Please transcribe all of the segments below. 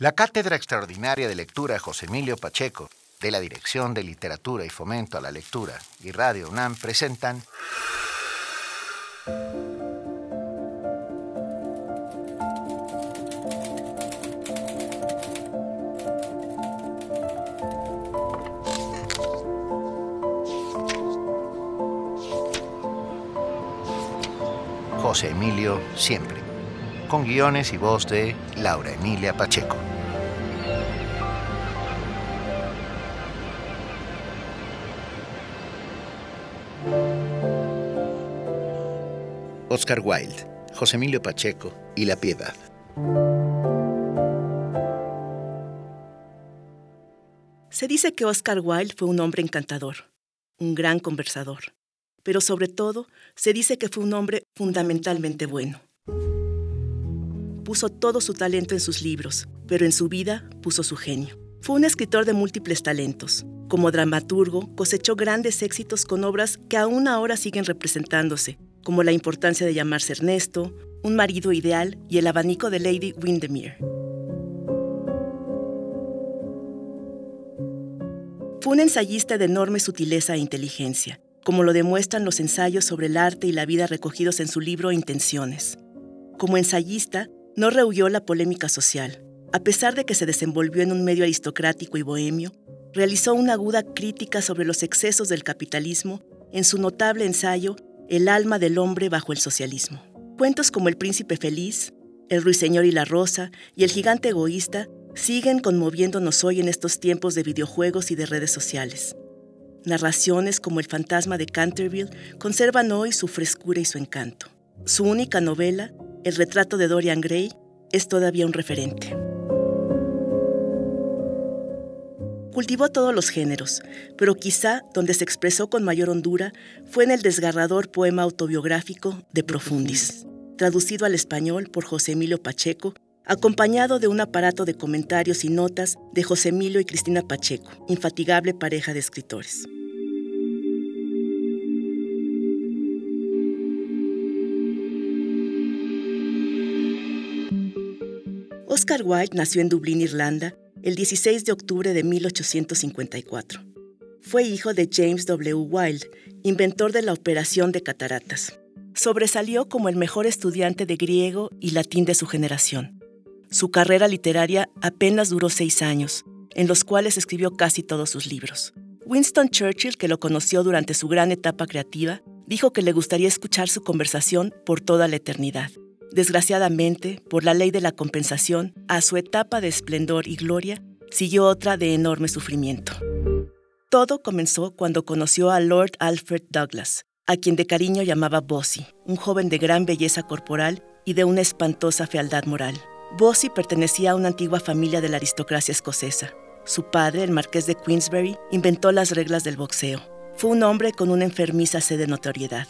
La Cátedra Extraordinaria de Lectura José Emilio Pacheco, de la Dirección de Literatura y Fomento a la Lectura y Radio UNAM presentan José Emilio Siempre, con guiones y voz de Laura Emilia Pacheco. Oscar Wilde, José Emilio Pacheco y La Piedad. Se dice que Oscar Wilde fue un hombre encantador, un gran conversador, pero sobre todo se dice que fue un hombre fundamentalmente bueno. Puso todo su talento en sus libros, pero en su vida puso su genio. Fue un escritor de múltiples talentos. Como dramaturgo, cosechó grandes éxitos con obras que aún ahora siguen representándose, como La importancia de llamarse Ernesto, Un marido ideal y El abanico de Lady Windermere. Fue un ensayista de enorme sutileza e inteligencia, como lo demuestran los ensayos sobre el arte y la vida recogidos en su libro Intenciones. Como ensayista, no rehuyó la polémica social. A pesar de que se desenvolvió en un medio aristocrático y bohemio, realizó una aguda crítica sobre los excesos del capitalismo en su notable ensayo El alma del hombre bajo el socialismo. Cuentos como El príncipe feliz, El ruiseñor y la rosa y El gigante egoísta siguen conmoviéndonos hoy en estos tiempos de videojuegos y de redes sociales. Narraciones como El fantasma de Canterville conservan hoy su frescura y su encanto. Su única novela, El retrato de Dorian Gray, es todavía un referente. Cultivó todos los géneros, pero quizá donde se expresó con mayor hondura fue en el desgarrador poema autobiográfico de Profundis, traducido al español por José Emilio Pacheco, acompañado de un aparato de comentarios y notas de José Emilio y Cristina Pacheco, infatigable pareja de escritores. Oscar Wilde nació en Dublín, Irlanda, el 16 de octubre de 1854. Fue hijo de James W. Wilde, inventor de la operación de cataratas. Sobresalió como el mejor estudiante de griego y latín de su generación. Su carrera literaria apenas duró seis años, en los cuales escribió casi todos sus libros. Winston Churchill, que lo conoció durante su gran etapa creativa, dijo que le gustaría escuchar su conversación por toda la eternidad. Desgraciadamente, por la ley de la compensación, a su etapa de esplendor y gloria siguió otra de enorme sufrimiento. Todo comenzó cuando conoció a Lord Alfred Douglas, a quien de cariño llamaba Bossy, un joven de gran belleza corporal y de una espantosa fealdad moral. Bossy pertenecía a una antigua familia de la aristocracia escocesa. Su padre, el marqués de Queensberry, inventó las reglas del boxeo. Fue un hombre con una enfermiza sed de notoriedad.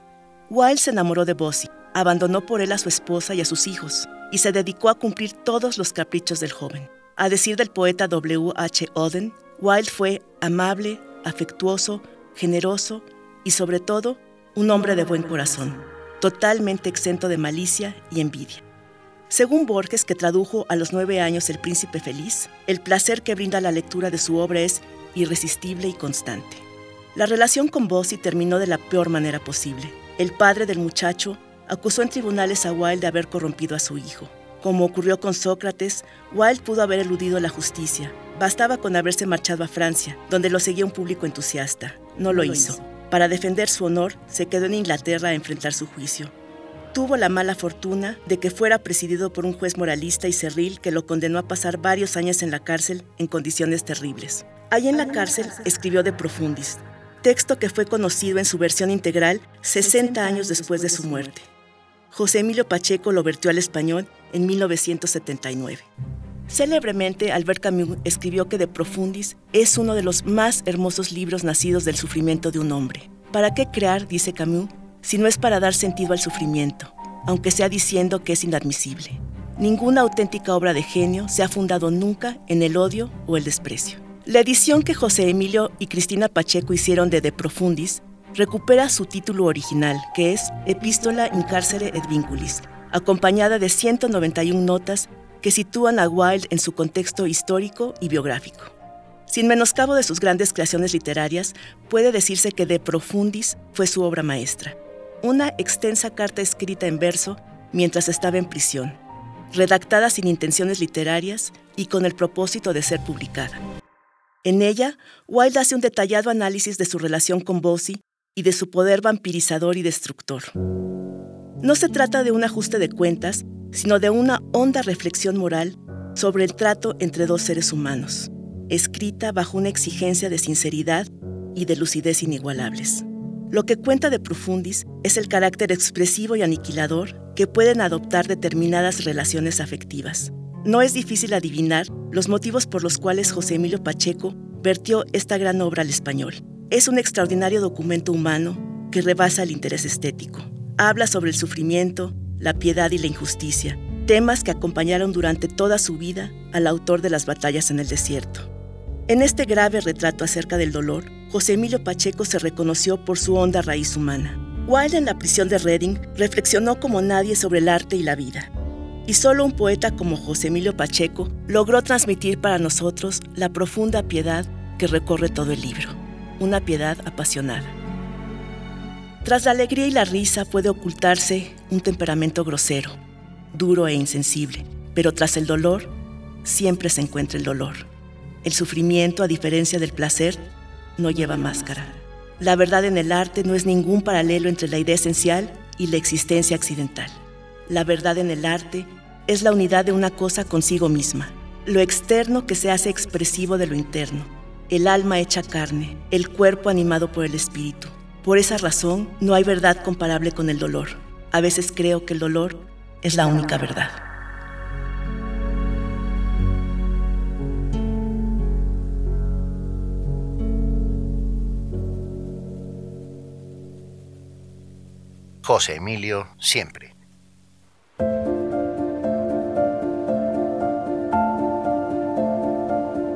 Wilde se enamoró de Bossy, abandonó por él a su esposa y a sus hijos, y se dedicó a cumplir todos los caprichos del joven. A decir del poeta W. H. Auden, Wilde fue amable, afectuoso, generoso y sobre todo un hombre de buen corazón, totalmente exento de malicia y envidia. Según Borges, que tradujo a los nueve años El Príncipe Feliz, el placer que brinda la lectura de su obra es irresistible y constante. La relación con Bossy terminó de la peor manera posible. El padre del muchacho acusó en tribunales a Wilde de haber corrompido a su hijo. Como ocurrió con Sócrates, Wilde pudo haber eludido la justicia. Bastaba con haberse marchado a Francia, donde lo seguía un público entusiasta. No lo hizo. Para defender su honor, se quedó en Inglaterra a enfrentar su juicio. Tuvo la mala fortuna de que fuera presidido por un juez moralista y cerril que lo condenó a pasar varios años en la cárcel en condiciones terribles. Allí en la cárcel escribió De Profundis, texto que fue conocido en su versión integral 60 años después de su muerte. José Emilio Pacheco lo vertió al español en 1979. Célebremente, Albert Camus escribió que De Profundis es uno de los más hermosos libros nacidos del sufrimiento de un hombre. ¿Para qué crear, dice Camus, si no es para dar sentido al sufrimiento, aunque sea diciendo que es inadmisible? Ninguna auténtica obra de genio se ha fundado nunca en el odio o el desprecio. La edición que José Emilio y Cristina Pacheco hicieron de De Profundis recupera su título original, que es Epístola in carcere et vinculis, acompañada de 191 notas que sitúan a Wilde en su contexto histórico y biográfico. Sin menoscabo de sus grandes creaciones literarias, puede decirse que De Profundis fue su obra maestra, una extensa carta escrita en verso mientras estaba en prisión, redactada sin intenciones literarias y con el propósito de ser publicada. En ella, Wilde hace un detallado análisis de su relación con Bossy de su poder vampirizador y destructor. No se trata de un ajuste de cuentas, sino de una honda reflexión moral sobre el trato entre dos seres humanos, escrita bajo una exigencia de sinceridad y de lucidez inigualables. Lo que cuenta de Profundis es el carácter expresivo y aniquilador que pueden adoptar determinadas relaciones afectivas. No es difícil adivinar los motivos por los cuales José Emilio Pacheco vertió esta gran obra al español. Es un extraordinario documento humano que rebasa el interés estético. Habla sobre el sufrimiento, la piedad y la injusticia, temas que acompañaron durante toda su vida al autor de las batallas en el desierto. En este grave retrato acerca del dolor, José Emilio Pacheco se reconoció por su honda raíz humana. Wilde en la prisión de Reading reflexionó como nadie sobre el arte y la vida. Y solo un poeta como José Emilio Pacheco logró transmitir para nosotros la profunda piedad que recorre todo el libro, una piedad apasionada. Tras la alegría y la risa puede ocultarse un temperamento grosero, duro e insensible, pero tras el dolor siempre se encuentra el dolor. El sufrimiento, a diferencia del placer, no lleva máscara. La verdad en el arte no es ningún paralelo entre la idea esencial y la existencia accidental. La verdad en el arte es la unidad de una cosa consigo misma, lo externo que se hace expresivo de lo interno, el alma hecha carne, el cuerpo animado por el espíritu. Por esa razón, no hay verdad comparable con el dolor. A veces creo que el dolor es la única verdad. José Emilio siempre.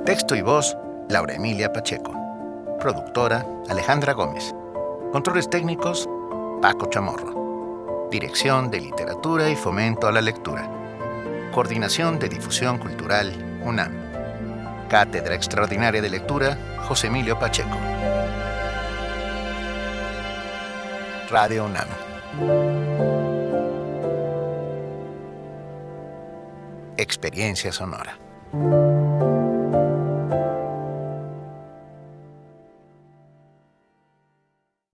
Texto y voz, Laura Emilia Pacheco. Productora, Alejandra Gómez. Controles técnicos, Paco Chamorro. Dirección de Literatura y Fomento a la Lectura. Coordinación de Difusión Cultural, UNAM. Cátedra Extraordinaria de Lectura, José Emilio Pacheco. Radio UNAM. Experiencia sonora.